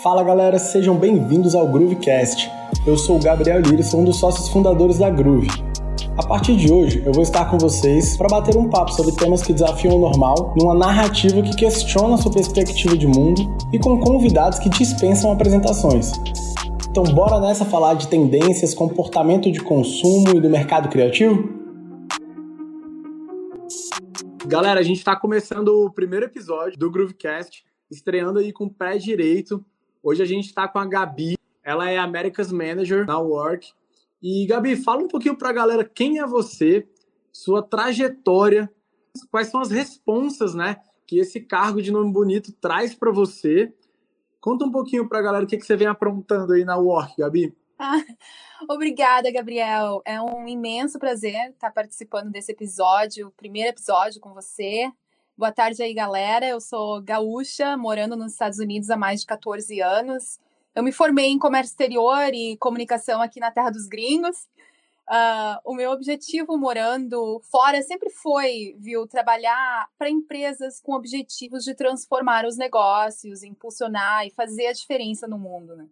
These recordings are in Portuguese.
Fala galera, sejam bem-vindos ao Groovecast. Eu sou o Gabriel Lira, sou um dos sócios fundadores da Groove. A partir de hoje, eu vou estar com vocês para bater um papo sobre temas que desafiam o normal, numa narrativa que questiona sua perspectiva de mundo e com convidados que dispensam apresentações. Então, bora nessa falar de tendências, comportamento de consumo e do mercado criativo? Galera, a gente está começando o primeiro episódio do Groovecast, estreando aí com o pé direito. Hoje a gente está com a Gabi, ela é America's Manager na Work. E Gabi, fala um pouquinho para a galera quem é você, sua trajetória, quais são as responsas, né, que esse cargo de nome bonito traz para você Conta um pouquinho para a galera o que, que você vem aprontando aí na Work, Gabi. Ah, obrigada, Gabriel. É um imenso prazer estar participando desse episódio, primeiro episódio com você. Boa tarde aí, galera. Eu sou gaúcha, morando nos Estados Unidos há mais de 14 anos. Eu me formei em comércio exterior e comunicação aqui na Terra dos Gringos. Uh, o meu objetivo morando fora sempre foi, viu, trabalhar para empresas com objetivos de transformar os negócios, impulsionar e fazer a diferença no mundo. Né?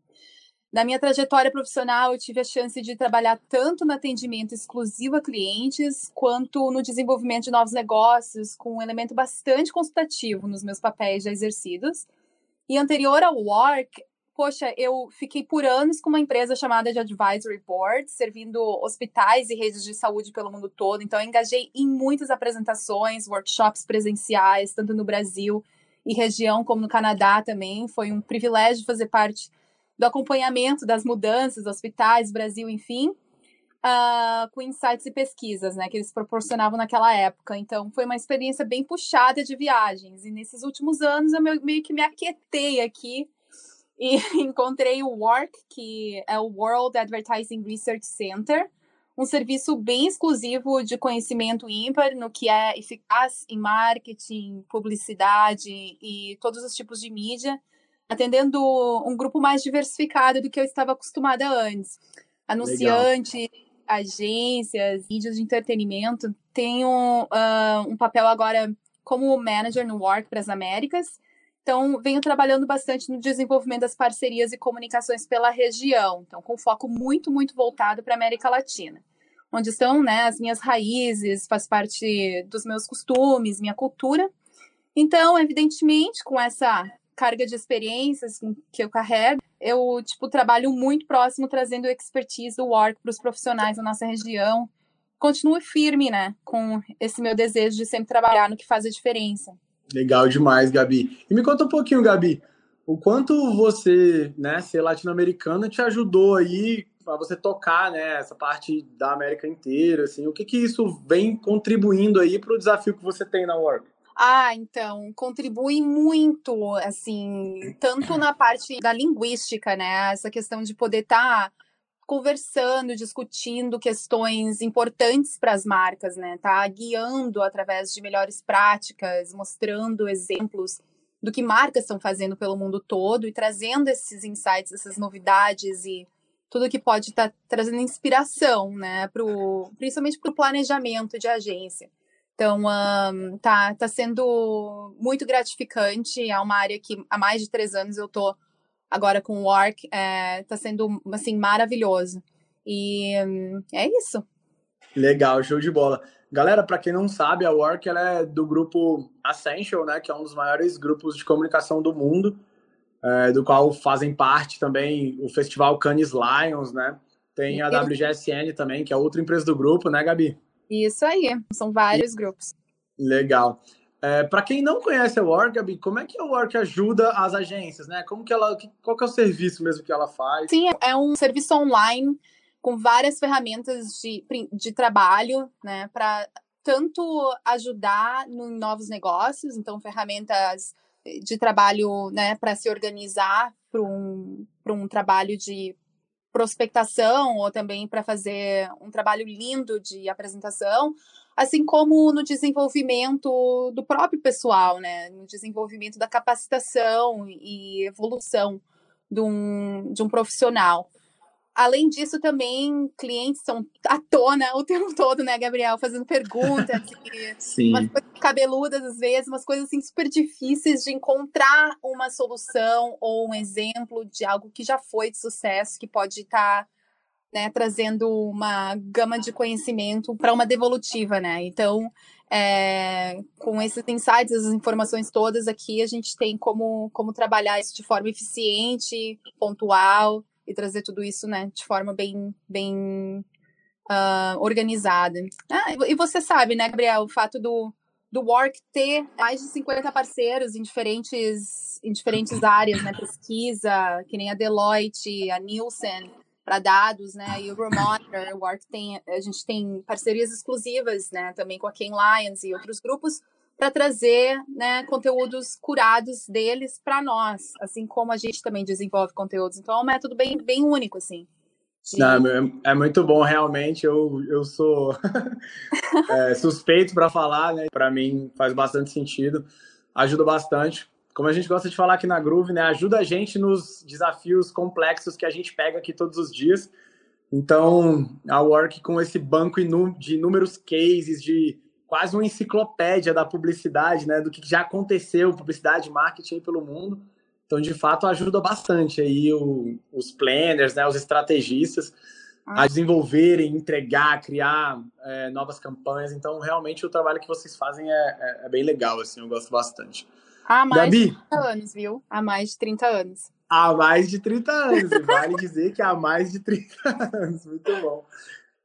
Na minha trajetória profissional, eu tive a chance de trabalhar tanto no atendimento exclusivo a clientes, quanto no desenvolvimento de novos negócios, com um elemento bastante consultativo nos meus papéis já exercidos. E anterior ao Work, poxa, eu fiquei por anos com uma empresa chamada de Advisory Board, servindo hospitais e redes de saúde pelo mundo todo. Então, eu engajei em muitas apresentações, workshops presenciais, tanto no Brasil e região, como no Canadá também. Foi um privilégio fazer parte do acompanhamento das mudanças, hospitais, Brasil, enfim. Uh, com insights e pesquisas, né, que eles proporcionavam naquela época. Então, foi uma experiência bem puxada de viagens. E nesses últimos anos, eu meio que me aquietei aqui e encontrei o WORK, que é o World Advertising Research Center, um serviço bem exclusivo de conhecimento ímpar no que é eficaz em marketing, publicidade e todos os tipos de mídia, atendendo um grupo mais diversificado do que eu estava acostumada antes. Anunciantes, agências, mídias de entretenimento. Tenho uh, um papel agora como manager no Work para as Américas então, venho trabalhando bastante no desenvolvimento das parcerias e comunicações pela região, então com foco muito, muito voltado para a América Latina, onde estão né, as minhas raízes, faz parte dos meus costumes, minha cultura. Então, evidentemente, com essa carga de experiências que eu carrego, eu tipo trabalho muito próximo trazendo expertise do work para os profissionais da nossa região. Continuo firme, né, com esse meu desejo de sempre trabalhar no que faz a diferença. Legal demais, Gabi. E me conta um pouquinho, Gabi, o quanto você, né, ser latino-americana te ajudou aí para você tocar, né, essa parte da América inteira, assim, o que que isso vem contribuindo aí para o desafio que você tem na Work? Ah, então, contribui muito, assim, tanto na parte da linguística, né, essa questão de poder estar tá conversando, discutindo questões importantes para as marcas, né? Tá guiando através de melhores práticas, mostrando exemplos do que marcas estão fazendo pelo mundo todo e trazendo esses insights, essas novidades e tudo que pode estar tá trazendo inspiração, né, pro, principalmente para o planejamento de agência. Então, um, tá, tá sendo muito gratificante. É uma área que há mais de três anos eu tô agora com o Work, é, tá sendo, assim, maravilhoso. E hum, é isso. Legal, show de bola. Galera, para quem não sabe, a Work ela é do grupo Essential, né, que é um dos maiores grupos de comunicação do mundo, é, do qual fazem parte também o Festival Cannes Lions, né? Tem a WGSN também, que é outra empresa do grupo, né, Gabi? Isso aí, são vários grupos. Legal. É, para quem não conhece a Work, Gabi, como é que a Work ajuda as agências, né? Como que ela, qual que é o serviço mesmo que ela faz? Sim, é um serviço online com várias ferramentas de, de trabalho, né? Para tanto ajudar em novos negócios, então ferramentas de trabalho, né? Para se organizar para um, um trabalho de prospectação ou também para fazer um trabalho lindo de apresentação, assim como no desenvolvimento do próprio pessoal, né? No desenvolvimento da capacitação e evolução de um, de um profissional. Além disso, também clientes são à tona o tempo todo, né, Gabriel? Fazendo perguntas, Sim. umas coisas cabeludas às vezes, umas coisas assim super difíceis de encontrar uma solução ou um exemplo de algo que já foi de sucesso, que pode estar. Tá, né, trazendo uma gama de conhecimento para uma devolutiva, né? Então, é, com esses insights, essas informações todas aqui, a gente tem como, como trabalhar isso de forma eficiente, pontual e trazer tudo isso né, de forma bem, bem uh, organizada. Ah, e você sabe, né, Gabriel, o fato do, do Work ter mais de 50 parceiros em diferentes, em diferentes áreas, né? Pesquisa, que nem a Deloitte, a Nielsen, para dados, né? E o Euromonitor, o Work tem, a gente tem parcerias exclusivas, né? Também com a Ken e outros grupos para trazer né, conteúdos curados deles para nós, assim como a gente também desenvolve conteúdos. Então é um método bem, bem único, assim. Não, é, é muito bom, realmente. Eu, eu sou é, suspeito para falar, né? Para mim faz bastante sentido, ajuda bastante. Como a gente gosta de falar aqui na Groove, né? Ajuda a gente nos desafios complexos que a gente pega aqui todos os dias. Então, a Work com esse banco de inúmeros cases, de quase uma enciclopédia da publicidade, né, do que já aconteceu, publicidade e marketing pelo mundo. Então, de fato, ajuda bastante aí o, os planners, né, os estrategistas a ah. desenvolverem, entregar, criar é, novas campanhas. Então, realmente, o trabalho que vocês fazem é, é, é bem legal, assim, eu gosto bastante. Há mais Gabi, de 30 anos, viu? Há mais de 30 anos. Há mais de 30 anos, vale dizer que há mais de 30 anos, muito bom.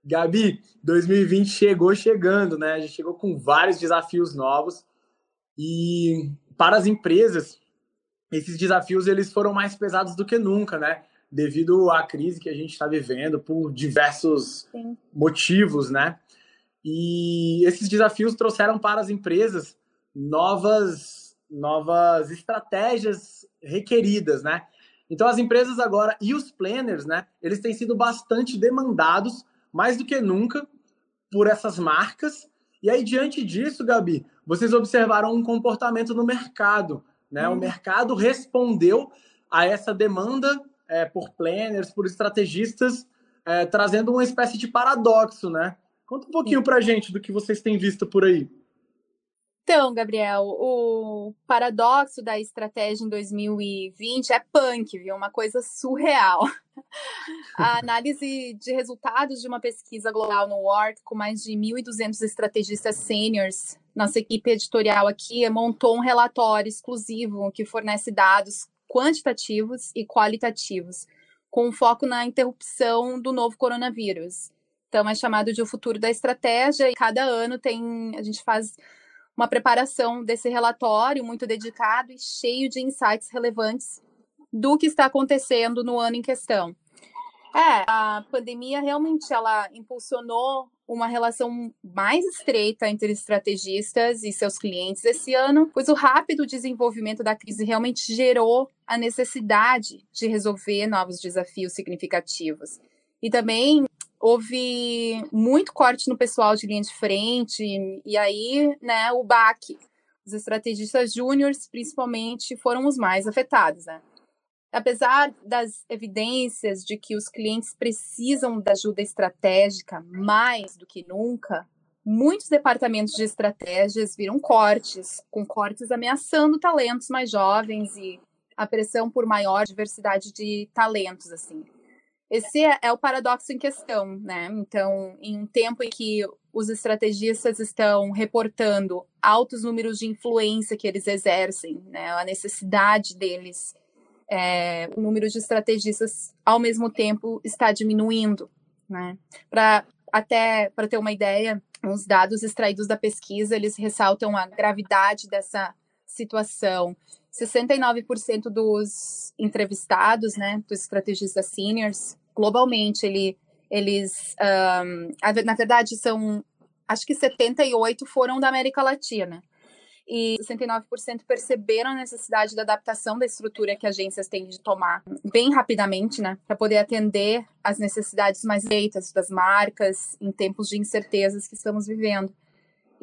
Gabi, 2020 chegou chegando, né? A gente chegou com vários desafios novos e para as empresas esses desafios eles foram mais pesados do que nunca, né? Devido à crise que a gente está vivendo por diversos Sim. motivos, né? E esses desafios trouxeram para as empresas novas novas estratégias requeridas, né? Então as empresas agora e os planners, né? Eles têm sido bastante demandados mais do que nunca por essas marcas. E aí, diante disso, Gabi, vocês observaram um comportamento no mercado. Né? Hum. O mercado respondeu a essa demanda é, por planners, por estrategistas, é, trazendo uma espécie de paradoxo. Né? Conta um pouquinho para a gente do que vocês têm visto por aí. Então, Gabriel, o paradoxo da estratégia em 2020 é punk, viu? Uma coisa surreal. A análise de resultados de uma pesquisa global no Work, com mais de 1.200 estrategistas seniors, nossa equipe editorial aqui montou um relatório exclusivo que fornece dados quantitativos e qualitativos, com foco na interrupção do novo coronavírus. Então, é chamado de o futuro da estratégia, e cada ano tem a gente faz uma preparação desse relatório muito dedicado e cheio de insights relevantes do que está acontecendo no ano em questão. É, a pandemia realmente ela impulsionou uma relação mais estreita entre estrategistas e seus clientes esse ano, pois o rápido desenvolvimento da crise realmente gerou a necessidade de resolver novos desafios significativos. E também houve muito corte no pessoal de linha de frente, e aí, né, o baque. Os estrategistas júniores, principalmente, foram os mais afetados, né? Apesar das evidências de que os clientes precisam da ajuda estratégica mais do que nunca, muitos departamentos de estratégias viram cortes, com cortes ameaçando talentos mais jovens e a pressão por maior diversidade de talentos, assim. Esse é, é, o paradoxo em questão, né? Então, em um tempo em que os estrategistas estão reportando altos números de influência que eles exercem, né? A necessidade deles, é, o número de estrategistas ao mesmo tempo está diminuindo, né? Para até para ter uma ideia, os dados extraídos da pesquisa eles ressaltam a gravidade dessa situação. 69% dos entrevistados, né, dos estrategistas seniors, globalmente, ele, eles, um, na verdade, são, acho que 78 foram da América Latina. E 69% perceberam a necessidade da adaptação da estrutura que agências têm de tomar bem rapidamente, né, para poder atender às necessidades mais feitas das marcas em tempos de incertezas que estamos vivendo.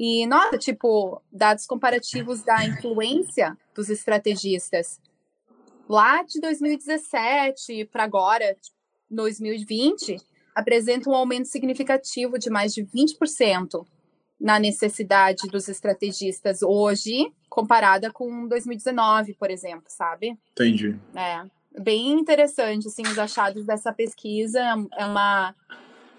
E nota, tipo, dados comparativos da influência dos estrategistas. Lá de 2017 para agora, 2020 apresenta um aumento significativo de mais de 20% na necessidade dos estrategistas hoje, comparada com 2019, por exemplo, sabe? Entendi. É, bem interessante, assim, os achados dessa pesquisa, é uma...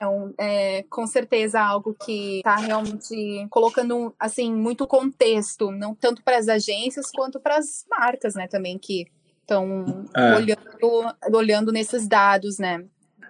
É, um, é com certeza algo que está realmente colocando assim muito contexto, não tanto para as agências quanto para as marcas, né, também que estão é. olhando, olhando nesses dados, né?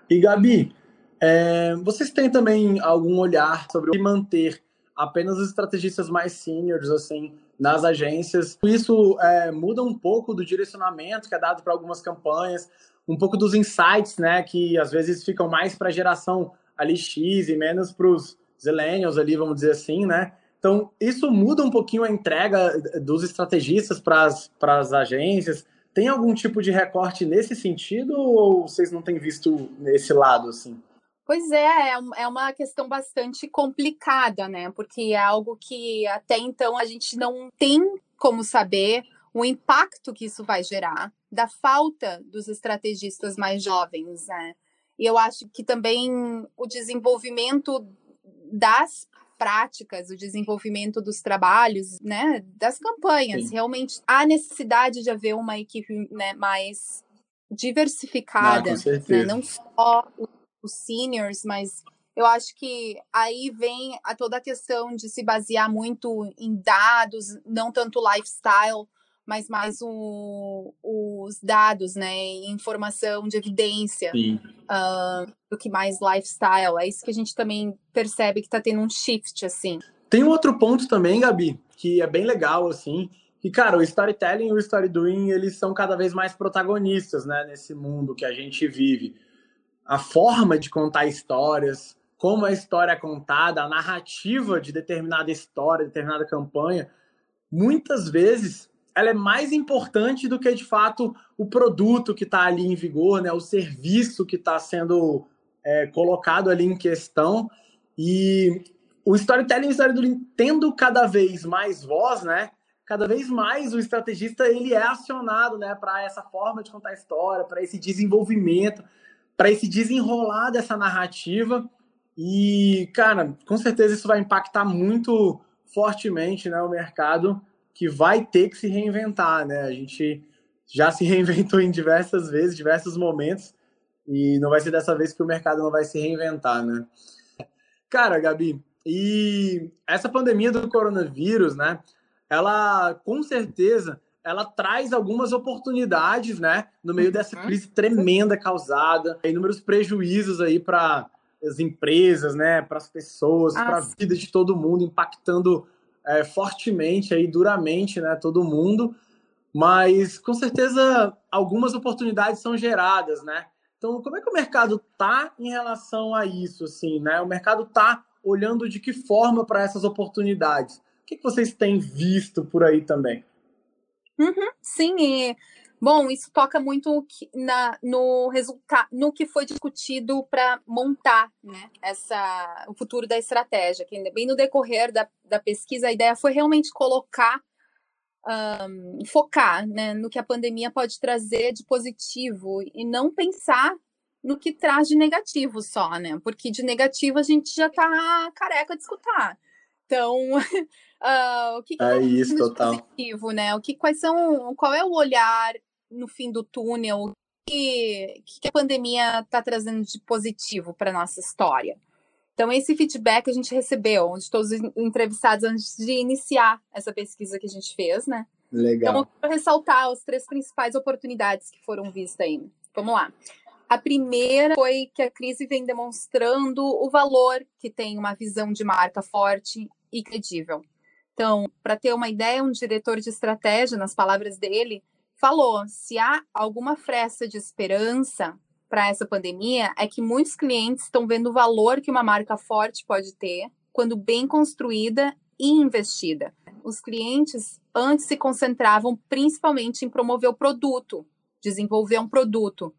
E Gabi, é, vocês têm também algum olhar sobre manter apenas os estrategistas mais seniors, assim, nas agências? Isso é, muda um pouco do direcionamento que é dado para algumas campanhas, um pouco dos insights, né, que às vezes ficam mais para a geração ali X e menos para os Zillennials ali, vamos dizer assim, né? Então, isso muda um pouquinho a entrega dos estrategistas para as agências. Tem algum tipo de recorte nesse sentido ou vocês não têm visto nesse lado assim? Pois é, é, é uma questão bastante complicada, né? Porque é algo que até então a gente não tem como saber o impacto que isso vai gerar da falta dos estrategistas mais jovens, né? E eu acho que também o desenvolvimento das práticas, o desenvolvimento dos trabalhos, né, das campanhas. Sim. Realmente há necessidade de haver uma equipe né, mais diversificada, ah, né, não só os seniors, mas eu acho que aí vem a toda a questão de se basear muito em dados, não tanto lifestyle, mas mais o, os dados, né, informação de evidência, uh, do que mais lifestyle. É isso que a gente também percebe que está tendo um shift, assim. Tem um outro ponto também, Gabi, que é bem legal, assim, que, cara, o storytelling e o story doing, eles são cada vez mais protagonistas, né, nesse mundo que a gente vive. A forma de contar histórias, como a história é contada, a narrativa de determinada história, determinada campanha, muitas vezes ela é mais importante do que de fato o produto que está ali em vigor, né? O serviço que está sendo é, colocado ali em questão e o storytelling o storytelling tendo cada vez mais voz, né? Cada vez mais o estrategista ele é acionado, né? Para essa forma de contar história, para esse desenvolvimento, para esse desenrolar dessa narrativa e cara, com certeza isso vai impactar muito fortemente, né? O mercado que vai ter que se reinventar, né? A gente já se reinventou em diversas vezes, diversos momentos, e não vai ser dessa vez que o mercado não vai se reinventar, né? Cara, Gabi, e essa pandemia do coronavírus, né? Ela, com certeza, ela traz algumas oportunidades, né? No meio dessa uhum. crise tremenda causada, inúmeros prejuízos aí para as empresas, né? Para as pessoas, para a vida de todo mundo, impactando é, fortemente aí, duramente, né, todo mundo, mas com certeza algumas oportunidades são geradas, né? Então, como é que o mercado tá em relação a isso, assim, né? O mercado tá olhando de que forma para essas oportunidades? O que, que vocês têm visto por aí também? Uhum, sim, e Bom, isso toca muito na, no resultado, no que foi discutido para montar né, essa, o futuro da estratégia. Que bem no decorrer da, da pesquisa, a ideia foi realmente colocar, um, focar né, no que a pandemia pode trazer de positivo e não pensar no que traz de negativo só, né? Porque de negativo a gente já está careca de escutar. Então, uh, o que, que é isso, total. positivo, né? O que, quais são, qual é o olhar no fim do túnel? O que, que a pandemia está trazendo de positivo para nossa história? Então, esse feedback a gente recebeu de todos os entrevistados antes de iniciar essa pesquisa que a gente fez, né? Legal. Então, eu quero ressaltar as três principais oportunidades que foram vistas aí. Vamos lá. A primeira foi que a crise vem demonstrando o valor que tem uma visão de marca forte e credível. Então, para ter uma ideia, um diretor de estratégia, nas palavras dele, falou: se há alguma fresta de esperança para essa pandemia, é que muitos clientes estão vendo o valor que uma marca forte pode ter quando bem construída e investida. Os clientes antes se concentravam principalmente em promover o produto, desenvolver um produto.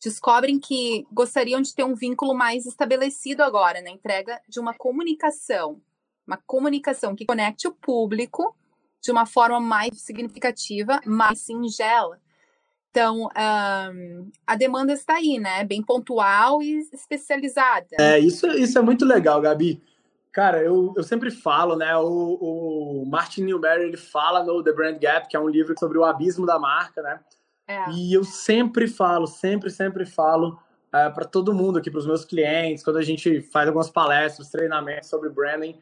Descobrem que gostariam de ter um vínculo mais estabelecido agora na entrega de uma comunicação, uma comunicação que conecte o público de uma forma mais significativa, mais singela. Então, um, a demanda está aí, né? Bem pontual e especializada. É, isso, isso é muito legal, Gabi. Cara, eu, eu sempre falo, né? O, o Martin Newberry, ele fala no The Brand Gap, que é um livro sobre o abismo da marca, né? É. E eu sempre falo, sempre, sempre falo é, para todo mundo aqui, para os meus clientes, quando a gente faz algumas palestras, treinamentos sobre branding,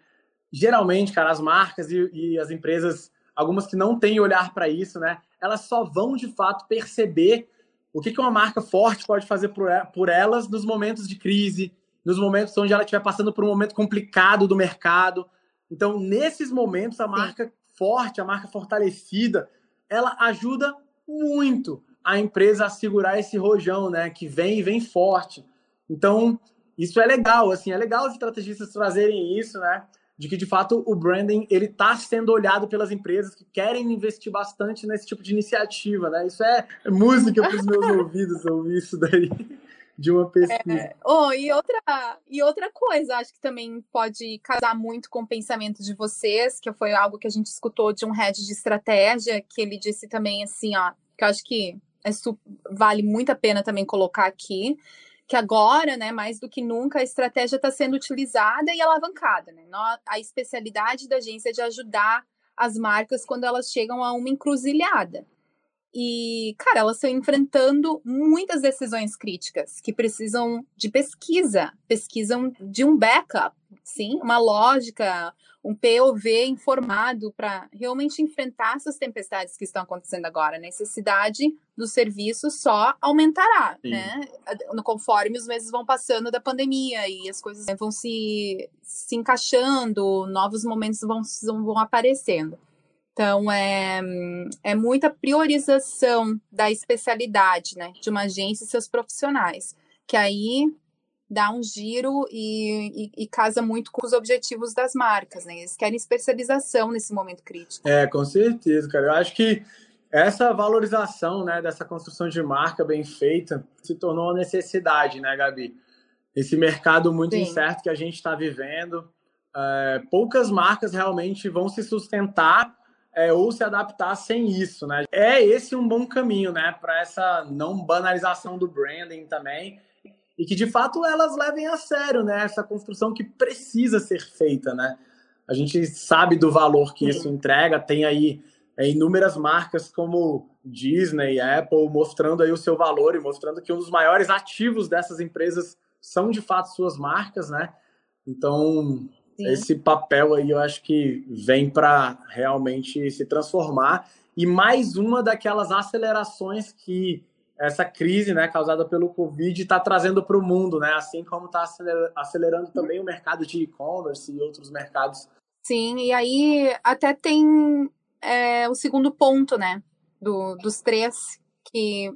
geralmente, cara, as marcas e, e as empresas, algumas que não têm olhar para isso, né? Elas só vão de fato perceber o que, que uma marca forte pode fazer por, por elas nos momentos de crise, nos momentos onde ela estiver passando por um momento complicado do mercado. Então, nesses momentos, a marca Sim. forte, a marca fortalecida, ela ajuda muito a empresa a segurar esse rojão, né? Que vem e vem forte. Então, isso é legal, assim, é legal os estrategistas trazerem isso, né? De que, de fato, o branding, ele está sendo olhado pelas empresas que querem investir bastante nesse tipo de iniciativa, né? Isso é música para os meus ouvidos ouvir isso daí de uma pesquisa. É, oh, e, outra, e outra coisa, acho que também pode casar muito com o pensamento de vocês, que foi algo que a gente escutou de um head de estratégia, que ele disse também assim, ó, que eu acho que é, vale muito a pena também colocar aqui, que agora, né, mais do que nunca, a estratégia está sendo utilizada e alavancada. Né? A especialidade da agência é de ajudar as marcas quando elas chegam a uma encruzilhada. E, cara, elas estão enfrentando muitas decisões críticas que precisam de pesquisa, pesquisam de um backup, sim, uma lógica, um POV informado para realmente enfrentar essas tempestades que estão acontecendo agora. A necessidade do serviço só aumentará, Sim. né? Conforme os meses vão passando da pandemia e as coisas vão se, se encaixando, novos momentos vão, vão aparecendo. Então, é, é muita priorização da especialidade, né? De uma agência e seus profissionais. Que aí dá um giro e, e, e, casa muito com os objetivos das marcas, né? Eles querem especialização nesse momento crítico. É, com certeza, cara. Eu acho que essa valorização, né, dessa construção de marca bem feita se tornou uma necessidade, né, Gabi? Esse mercado muito Sim. incerto que a gente está vivendo, é, poucas marcas realmente vão se sustentar é, ou se adaptar sem isso, né? É esse um bom caminho, né, para essa não banalização do branding também e que de fato elas levem a sério, né? Essa construção que precisa ser feita, né? A gente sabe do valor que isso entrega, tem aí é, inúmeras marcas como Disney, Apple, mostrando aí o seu valor e mostrando que um dos maiores ativos dessas empresas são de fato suas marcas, né? Então, Sim. esse papel aí eu acho que vem para realmente se transformar e mais uma daquelas acelerações que essa crise né, causada pelo Covid está trazendo para o mundo, né? Assim como está acelerando também o mercado de e-commerce e outros mercados. Sim, e aí até tem é, o segundo ponto, né? Do, dos três que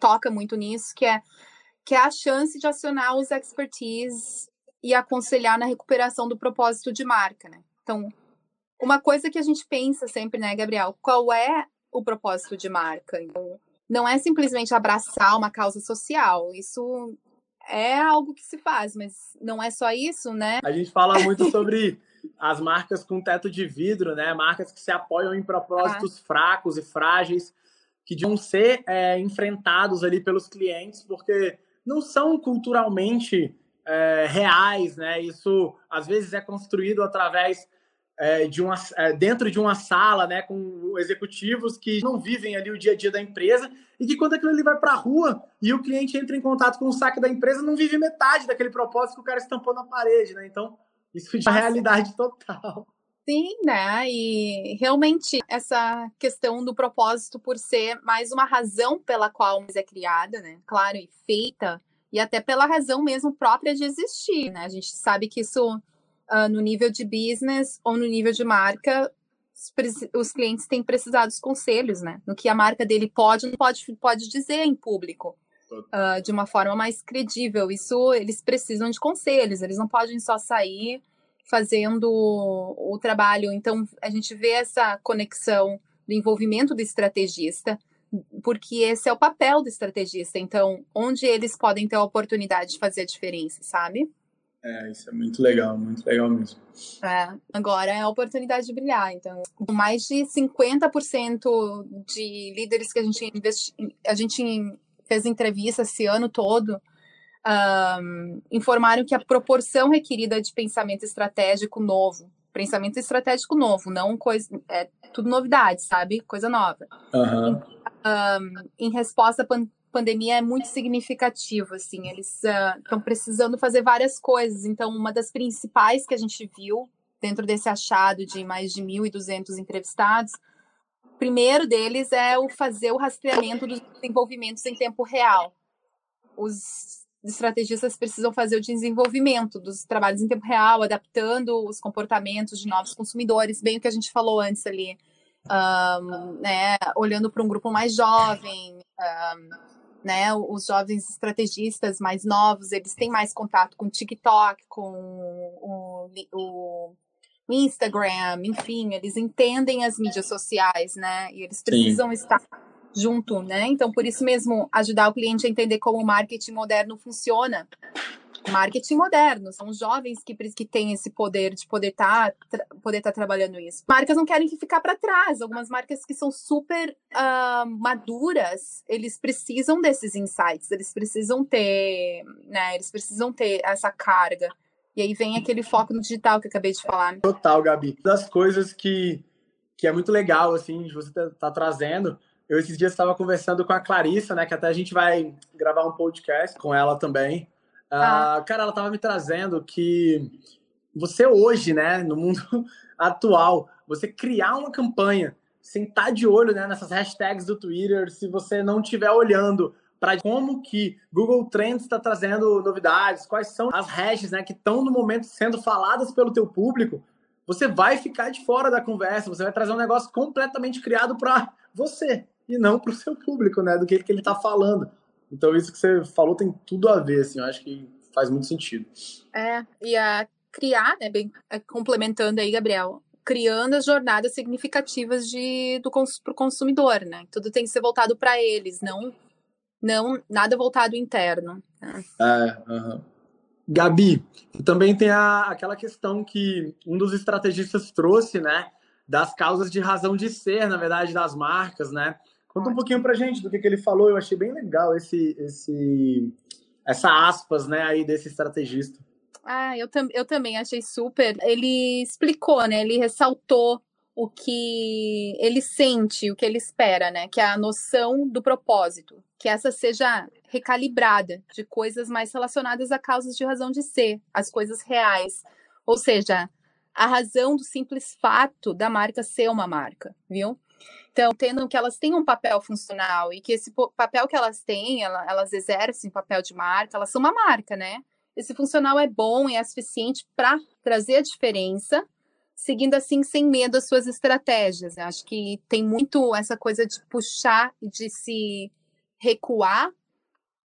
toca muito nisso, que é, que é a chance de acionar os expertise e aconselhar na recuperação do propósito de marca, né? Então, uma coisa que a gente pensa sempre, né, Gabriel? Qual é o propósito de marca? Então, não é simplesmente abraçar uma causa social. Isso é algo que se faz, mas não é só isso, né? A gente fala muito sobre as marcas com teto de vidro, né? Marcas que se apoiam em propósitos ah. fracos e frágeis, que deviam ser é, enfrentados ali pelos clientes, porque não são culturalmente é, reais, né? Isso às vezes é construído através é, de uma, é, dentro de uma sala, né, com executivos que não vivem ali o dia a dia da empresa e que quando aquilo ali vai para a rua e o cliente entra em contato com o saque da empresa, não vive metade daquele propósito que o cara estampou na parede, né? Então, isso é a realidade total. Sim, né? E realmente essa questão do propósito por ser mais uma razão pela qual é criada, né? Claro, e feita, e até pela razão mesmo própria de existir, né? A gente sabe que isso uh, no nível de business ou no nível de marca, os, clientes têm precisado dos conselhos, né? No que a marca dele pode não pode, pode dizer em público. Uh, de uma forma mais credível. Isso eles precisam de conselhos, eles não podem só sair fazendo o trabalho. Então, a gente vê essa conexão do envolvimento do estrategista, porque esse é o papel do estrategista. Então, onde eles podem ter a oportunidade de fazer a diferença, sabe? É, isso é muito legal, muito legal mesmo. É, agora é a oportunidade de brilhar. Então, mais de 50% de líderes que a gente investi a gente fez entrevista esse ano todo, um, informaram que a proporção requerida de pensamento estratégico novo, pensamento estratégico novo, não coisa, é tudo novidade, sabe? Coisa nova. Uhum. Um, em resposta à pan pandemia é muito significativo, assim, eles estão uh, precisando fazer várias coisas. Então, uma das principais que a gente viu dentro desse achado de mais de 1.200 entrevistados, primeiro deles é o fazer o rastreamento dos desenvolvimentos em tempo real. Os estrategistas precisam fazer o desenvolvimento dos trabalhos em tempo real, adaptando os comportamentos de novos consumidores, bem o que a gente falou antes ali, um, né, olhando para um grupo mais jovem, um, né, os jovens estrategistas mais novos, eles têm mais contato com o TikTok, com o, o, o Instagram, enfim, eles entendem as mídias sociais, né, e eles precisam Sim. estar junto, né? Então, por isso mesmo, ajudar o cliente a entender como o marketing moderno funciona. Marketing moderno, são jovens que, que têm esse poder de poder estar tá, poder tá trabalhando isso. Marcas não querem ficar para trás. Algumas marcas que são super uh, maduras, eles precisam desses insights, eles precisam ter, né? Eles precisam ter essa carga. E aí vem aquele foco no digital que eu acabei de falar. Total, Gabi. Das coisas que, que é muito legal, assim, de você tá, tá trazendo, eu esses dias estava conversando com a Clarissa, né? Que até a gente vai gravar um podcast com ela também. Ah. Uh, cara, ela estava me trazendo que você hoje, né, no mundo atual, você criar uma campanha, sentar de olho né, nessas hashtags do Twitter, se você não estiver olhando para como que Google Trends está trazendo novidades, quais são as hashtags né, que estão no momento sendo faladas pelo teu público, você vai ficar de fora da conversa, você vai trazer um negócio completamente criado para você e não para o seu público, né? Do que, que ele está falando. Então, isso que você falou tem tudo a ver, assim, eu acho que faz muito sentido. É, e a criar, né, bem, é, complementando aí, Gabriel, criando as jornadas significativas de, do para o consumidor, né? Tudo tem que ser voltado para eles, não, não nada voltado interno. Né? É, uhum. Gabi, também tem a, aquela questão que um dos estrategistas trouxe, né? Das causas de razão de ser, na verdade, das marcas, né? Conta um pouquinho pra gente do que, que ele falou. Eu achei bem legal esse, esse, essa aspas, né, aí desse estrategista. Ah, eu, tam eu também achei super. Ele explicou, né? Ele ressaltou o que ele sente, o que ele espera, né? Que é a noção do propósito, que essa seja recalibrada de coisas mais relacionadas a causas de razão de ser, as coisas reais. Ou seja, a razão do simples fato da marca ser uma marca, viu? Então, tendo que elas têm um papel funcional e que esse papel que elas têm, elas exercem papel de marca, elas são uma marca, né? Esse funcional é bom e é suficiente para trazer a diferença, seguindo assim sem medo as suas estratégias. Eu acho que tem muito essa coisa de puxar e de se recuar,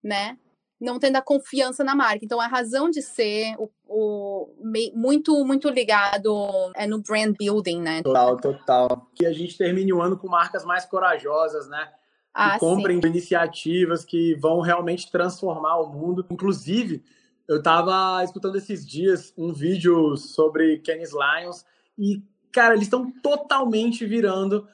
né? Não tendo a confiança na marca. Então, a razão de ser o, o muito, muito ligado é no brand building, né? Total, total. Que a gente termine o ano com marcas mais corajosas, né? Ah, que comprem sim. iniciativas que vão realmente transformar o mundo. Inclusive, eu estava escutando esses dias um vídeo sobre Kenny's Lions e, cara, eles estão totalmente virando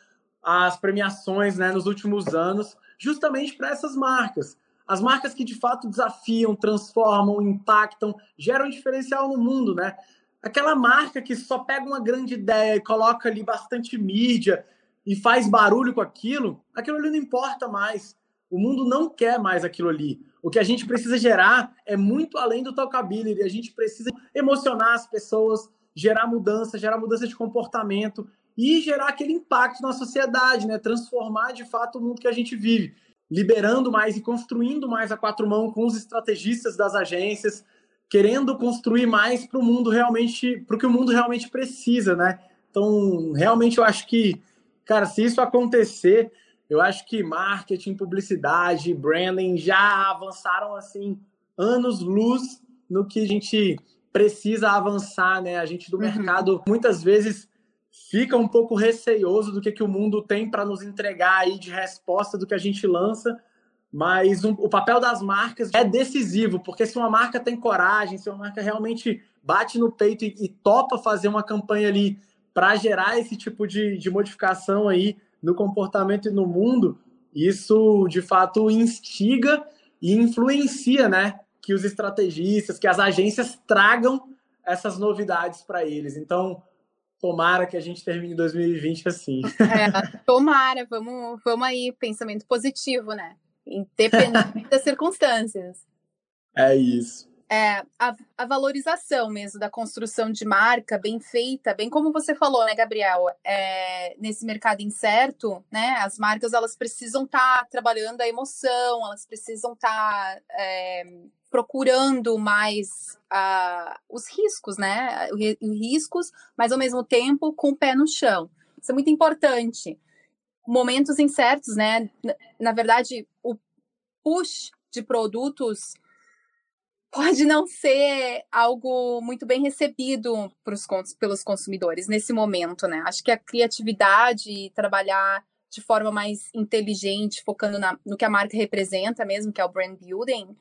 as premiações né, nos últimos anos justamente para essas marcas as marcas que de fato desafiam, transformam, impactam, geram diferencial no mundo, né? Aquela marca que só pega uma grande ideia e coloca ali bastante mídia e faz barulho com aquilo, aquilo ali não importa mais. O mundo não quer mais aquilo ali. O que a gente precisa gerar é muito além do talkability. A gente precisa emocionar as pessoas, gerar mudança, gerar mudança de comportamento e gerar aquele impacto na sociedade, né? Transformar de fato o mundo que a gente vive liberando mais e construindo mais a quatro mãos com os estrategistas das agências, querendo construir mais para o mundo realmente, para o que o mundo realmente precisa, né? Então, realmente eu acho que, cara, se isso acontecer, eu acho que marketing, publicidade, branding já avançaram assim anos luz no que a gente precisa avançar, né? A gente do uhum. mercado muitas vezes fica um pouco receioso do que, que o mundo tem para nos entregar aí de resposta do que a gente lança, mas um, o papel das marcas é decisivo, porque se uma marca tem coragem, se uma marca realmente bate no peito e, e topa fazer uma campanha ali para gerar esse tipo de, de modificação aí no comportamento e no mundo, isso de fato instiga e influencia, né? Que os estrategistas, que as agências tragam essas novidades para eles. Então, tomara que a gente termine 2020 assim. É, tomara, vamos, vamos aí, pensamento positivo, né? Independente das circunstâncias. É isso. É, a, a, valorização mesmo da construção de marca bem feita, bem como você falou, né, Gabriel? É, nesse mercado incerto, né, as marcas elas precisam estar tá trabalhando a emoção, elas precisam estar tá, é, procurando mais uh, os riscos, né? Os riscos, mas ao mesmo tempo com o pé no chão. Isso é muito importante. Momentos incertos, né? Na verdade, o push de produtos pode não ser algo muito bem recebido pros, pelos consumidores nesse momento, né? Acho que a criatividade, trabalhar de forma mais inteligente, focando na, no que a marca representa mesmo, que é o brand building,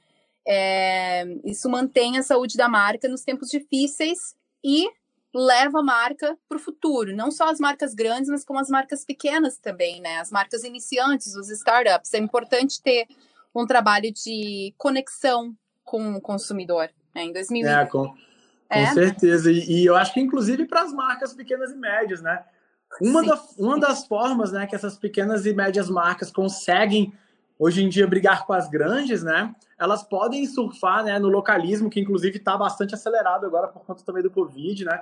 é, isso mantém a saúde da marca nos tempos difíceis e leva a marca para o futuro. Não só as marcas grandes, mas como as marcas pequenas também, né? As marcas iniciantes, os startups. É importante ter um trabalho de conexão com o consumidor. Né? Em 2020. É, com, com é. certeza. E, e, eu acho que inclusive para as marcas pequenas e médias, né? Uma, da, uma das formas né, que essas pequenas e médias marcas conseguem hoje em dia brigar com as grandes, né? Elas podem surfar né, no localismo, que inclusive está bastante acelerado agora por conta também do Covid, né?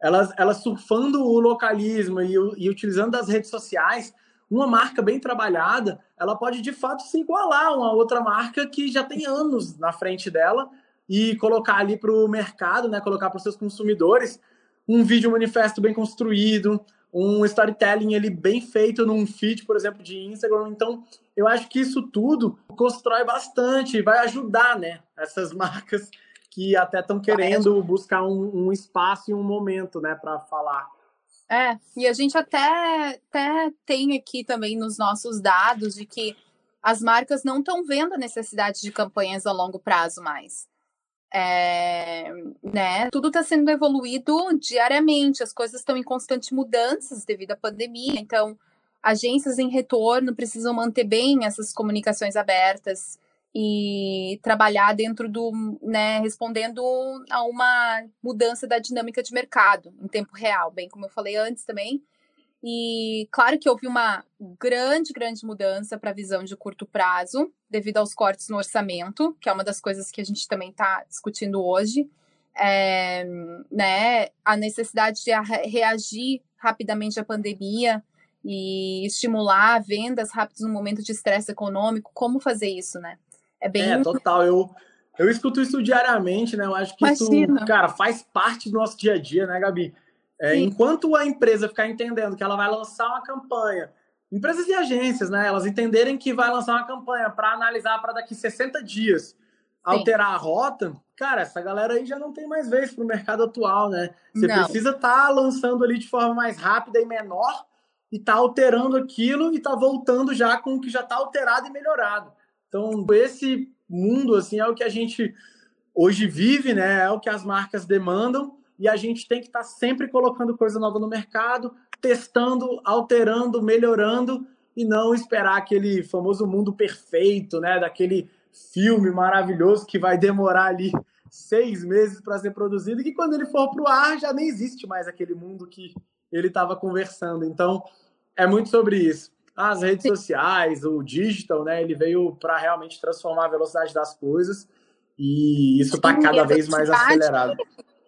Elas, elas surfando o localismo e, e utilizando as redes sociais, uma marca bem trabalhada, ela pode de fato se igualar a uma outra marca que já tem anos na frente dela e colocar ali para o mercado, né, colocar para os seus consumidores um vídeo manifesto bem construído, um storytelling ele bem feito num feed, por exemplo, de Instagram. Então, eu acho que isso tudo constrói bastante, vai ajudar, né, essas marcas que até estão querendo buscar um, um espaço e um momento, né, para falar. É, e a gente até, até tem aqui também nos nossos dados de que as marcas não estão vendo a necessidade de campanhas a longo prazo mais. É, né, tudo está sendo evoluído diariamente, as coisas estão em constante mudanças devido à pandemia, então agências em retorno precisam manter bem essas comunicações abertas e trabalhar dentro do, né, respondendo a uma mudança da dinâmica de mercado em tempo real, bem como eu falei antes também. E claro que houve uma grande, grande mudança para a visão de curto prazo, devido aos cortes no orçamento, que é uma das coisas que a gente também está discutindo hoje. É, né, a necessidade de reagir rapidamente à pandemia e estimular vendas rápidas no momento de estresse econômico, como fazer isso, né? É bem. É, total. Eu, eu escuto isso diariamente, né? Eu acho que Imagina. isso, cara, faz parte do nosso dia a dia, né, Gabi? É, enquanto a empresa ficar entendendo que ela vai lançar uma campanha, empresas e agências, né? Elas entenderem que vai lançar uma campanha para analisar para daqui 60 dias Sim. alterar a rota, cara, essa galera aí já não tem mais vez para o mercado atual, né? Você não. precisa estar tá lançando ali de forma mais rápida e menor e tá alterando aquilo e tá voltando já com o que já está alterado e melhorado. Então, esse mundo assim é o que a gente hoje vive, né? É o que as marcas demandam e a gente tem que estar tá sempre colocando coisa nova no mercado, testando, alterando, melhorando e não esperar aquele famoso mundo perfeito, né? Daquele filme maravilhoso que vai demorar ali seis meses para ser produzido e que quando ele for para o ar já nem existe mais aquele mundo que ele estava conversando. Então, é muito sobre isso as redes sociais, o digital, né? Ele veio para realmente transformar a velocidade das coisas e isso está cada vez mais acelerado.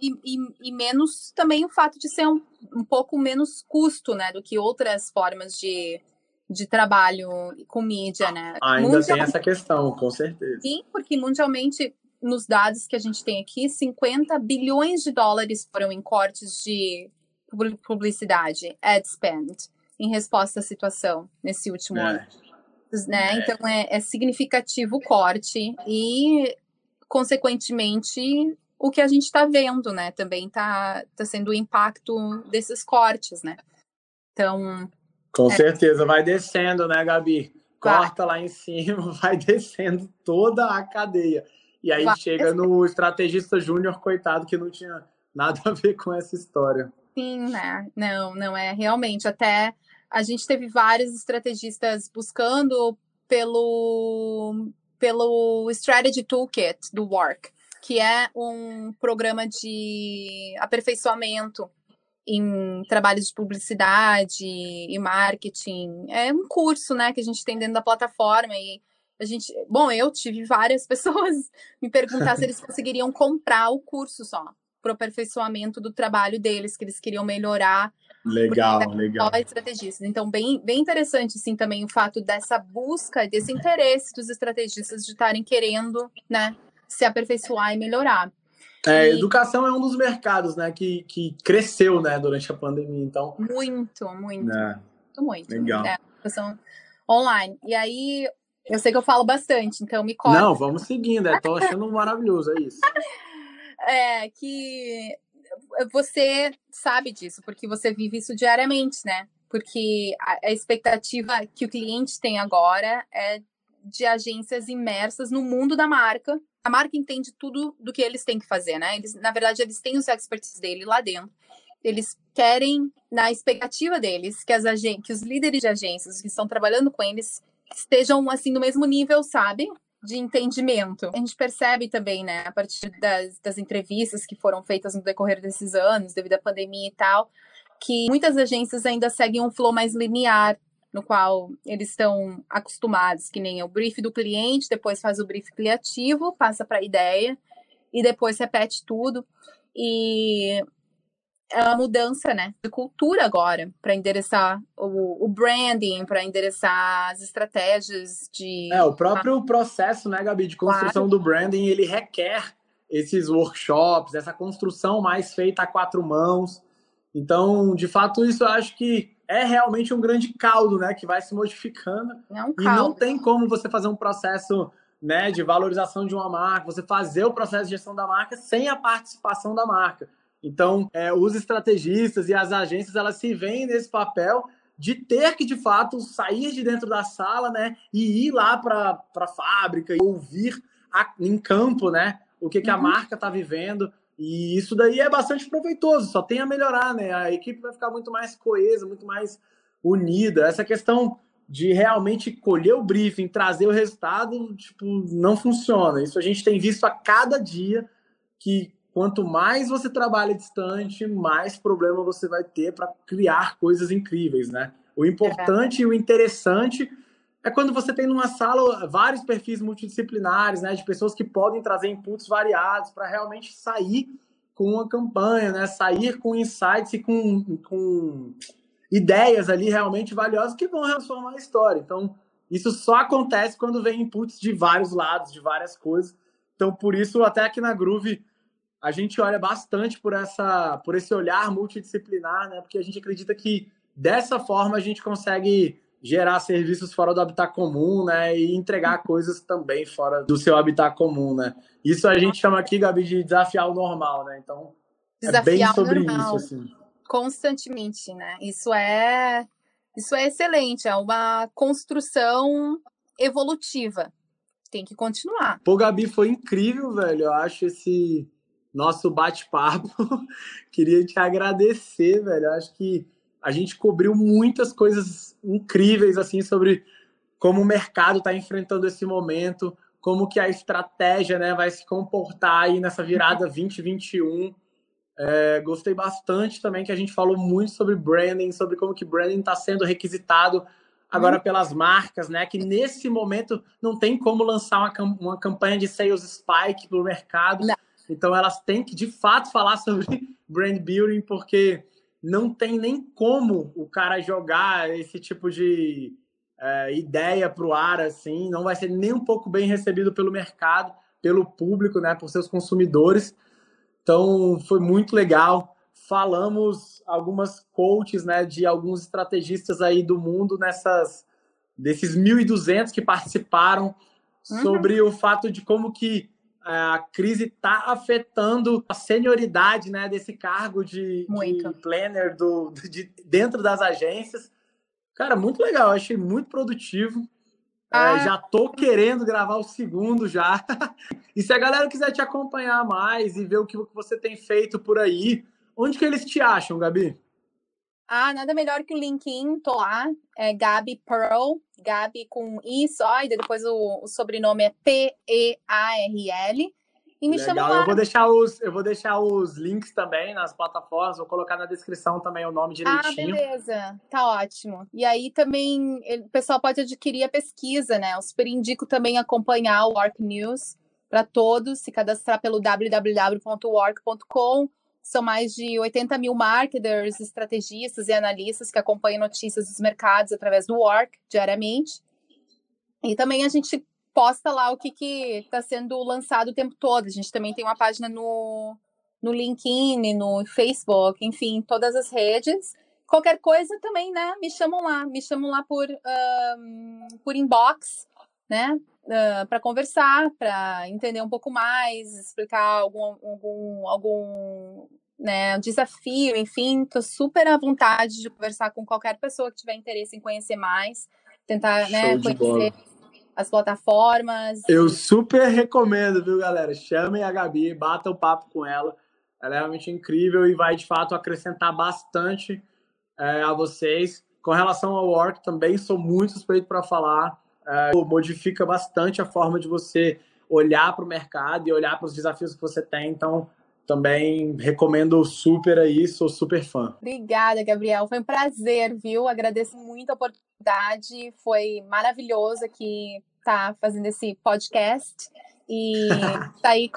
E, e, e, menos também o fato de ser um, um pouco menos custo, né, do que outras formas de, de trabalho com mídia, né? Ainda tem essa questão, com certeza. Sim, porque mundialmente, nos dados que a gente tem aqui, 50 bilhões de dólares foram em cortes de publicidade, ad spend em resposta à situação nesse último é. ano. Né? É. Então é, é significativo o corte e, consequentemente, o que a gente está vendo, né? Também está tá sendo o impacto desses cortes, né? Então. Com é... certeza, vai descendo, né, Gabi? corta lá em cima, vai descendo toda a cadeia. E aí vai. chega no estrategista júnior, coitado, que não tinha nada a ver com essa história. Sim, né? Não, não é realmente. Até a gente teve vários estrategistas buscando pelo, pelo Strategy Toolkit do Work, que é um programa de aperfeiçoamento em trabalhos de publicidade e marketing. É um curso, né, que a gente tem dentro da plataforma e a gente, bom, eu tive várias pessoas me perguntar se eles conseguiriam comprar o curso só para o aperfeiçoamento do trabalho deles, que eles queriam melhorar. Legal, legal. Estrategistas. Então, bem, bem interessante, sim, também o fato dessa busca, desse interesse dos estrategistas de estarem querendo, né, se aperfeiçoar e melhorar. É, e... Educação é um dos mercados, né, que, que cresceu, né, durante a pandemia, então... Muito, muito. É. Muito, muito. Legal. É, educação online. E aí, eu sei que eu falo bastante, então me corta. Não, vamos seguindo, é, tô achando maravilhoso, é isso. É, que você sabe disso, porque você vive isso diariamente, né? Porque a, a expectativa que o cliente tem agora é de agências imersas no mundo da marca. A marca entende tudo do que eles têm que fazer, né? Eles, na verdade, eles têm os experts dele lá dentro. Eles querem, na expectativa deles, que, as que os líderes de agências que estão trabalhando com eles estejam assim no mesmo nível, sabe? De entendimento. A gente percebe também, né, a partir das, das entrevistas que foram feitas no decorrer desses anos, devido à pandemia e tal, que muitas agências ainda seguem um flow mais linear, no qual eles estão acostumados, que nem é o brief do cliente, depois faz o brief criativo, passa para a ideia e depois repete tudo. E é uma mudança, né, de cultura agora para endereçar o, o branding, para endereçar as estratégias de. É, o próprio processo, né, Gabi, de construção claro. do branding, ele requer esses workshops, essa construção mais feita a quatro mãos. Então, de fato, isso eu acho que é realmente um grande caldo, né, que vai se modificando. É um caldo. E não tem como você fazer um processo, né, de valorização de uma marca, você fazer o processo de gestão da marca sem a participação da marca. Então, é, os estrategistas e as agências, elas se veem nesse papel de ter que, de fato, sair de dentro da sala, né, e ir lá para a fábrica e ouvir a, em campo, né, o que, que a uhum. marca está vivendo. E isso daí é bastante proveitoso, só tem a melhorar, né? A equipe vai ficar muito mais coesa, muito mais unida. Essa questão de realmente colher o briefing, trazer o resultado, tipo, não funciona. Isso a gente tem visto a cada dia que quanto mais você trabalha distante, mais problema você vai ter para criar coisas incríveis, né? O importante é. e o interessante é quando você tem numa sala vários perfis multidisciplinares, né, de pessoas que podem trazer inputs variados para realmente sair com uma campanha, né, sair com insights e com, com ideias ali realmente valiosas que vão transformar a história. Então, isso só acontece quando vem inputs de vários lados, de várias coisas. Então, por isso, até aqui na Groove, a gente olha bastante por essa por esse olhar multidisciplinar, né? Porque a gente acredita que dessa forma a gente consegue gerar serviços fora do habitat comum, né? E entregar coisas também fora do seu habitat comum, né? Isso a gente chama aqui, Gabi, de desafiar o normal, né? Então, desafiar é bem sobre normal, isso, assim. Constantemente, né? Isso é isso é excelente, é uma construção evolutiva. Tem que continuar. Pô, Gabi, foi incrível, velho. Eu acho esse nosso bate-papo. Queria te agradecer, velho. Acho que a gente cobriu muitas coisas incríveis assim sobre como o mercado está enfrentando esse momento, como que a estratégia né, vai se comportar aí nessa virada 2021. É, gostei bastante também que a gente falou muito sobre branding, sobre como que branding está sendo requisitado agora uhum. pelas marcas, né? Que nesse momento não tem como lançar uma, uma campanha de sales spike para o mercado. Não. Então elas têm que de fato falar sobre brand building, porque não tem nem como o cara jogar esse tipo de é, ideia para o ar assim, não vai ser nem um pouco bem recebido pelo mercado, pelo público, né, por seus consumidores. Então foi muito legal. Falamos algumas coaches, né, de alguns estrategistas aí do mundo nessas desses 1.200 que participaram uhum. sobre o fato de como que a crise está afetando a senioridade né, desse cargo de, de planner do, de, dentro das agências. Cara, muito legal, achei muito produtivo. Ah. É, já tô querendo gravar o segundo já. e se a galera quiser te acompanhar mais e ver o que você tem feito por aí, onde que eles te acham, Gabi? Ah, nada melhor que o LinkedIn, tô lá, é Gabi Pearl, Gabi com I só, e depois o, o sobrenome é P-E-A-R-L. E me Legal. lá. Eu vou deixar os, eu vou deixar os links também nas plataformas, vou colocar na descrição também o nome direitinho. Ah, beleza. Tá ótimo. E aí também o pessoal pode adquirir a pesquisa, né? Eu super indico também acompanhar o Work News para todos, se cadastrar pelo www.work.com. São mais de 80 mil marketers, estrategistas e analistas que acompanham notícias dos mercados através do Work diariamente. E também a gente posta lá o que está sendo lançado o tempo todo. A gente também tem uma página no, no LinkedIn, no Facebook, enfim, todas as redes. Qualquer coisa também, né? Me chamam lá, me chamam lá por, um, por inbox, né? Uh, para conversar, para entender um pouco mais, explicar algum, algum, algum né, desafio, enfim, estou super à vontade de conversar com qualquer pessoa que tiver interesse em conhecer mais, tentar né, conhecer bola as plataformas. Eu super recomendo, viu, galera? Chamem a Gabi, batam o papo com ela. Ela é realmente incrível e vai, de fato, acrescentar bastante é, a vocês. Com relação ao work, também sou muito suspeito para falar. É, modifica bastante a forma de você olhar para o mercado e olhar para os desafios que você tem. Então, também recomendo super aí, sou super fã. Obrigada, Gabriel. Foi um prazer, viu? Agradeço muito a oportunidade. Foi maravilhoso aqui estar tá fazendo esse podcast e tá aí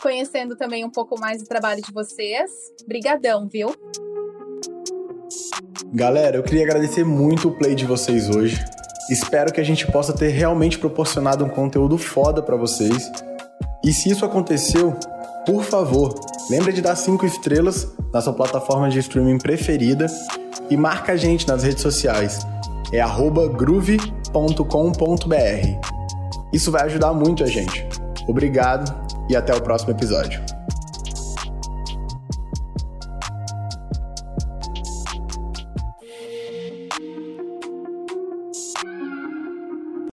conhecendo também um pouco mais do trabalho de vocês. Brigadão, viu? Galera, eu queria agradecer muito o play de vocês hoje. Espero que a gente possa ter realmente proporcionado um conteúdo foda para vocês. E se isso aconteceu, por favor, lembre de dar cinco estrelas na sua plataforma de streaming preferida e marca a gente nas redes sociais. É groove.com.br. Isso vai ajudar muito a gente. Obrigado e até o próximo episódio.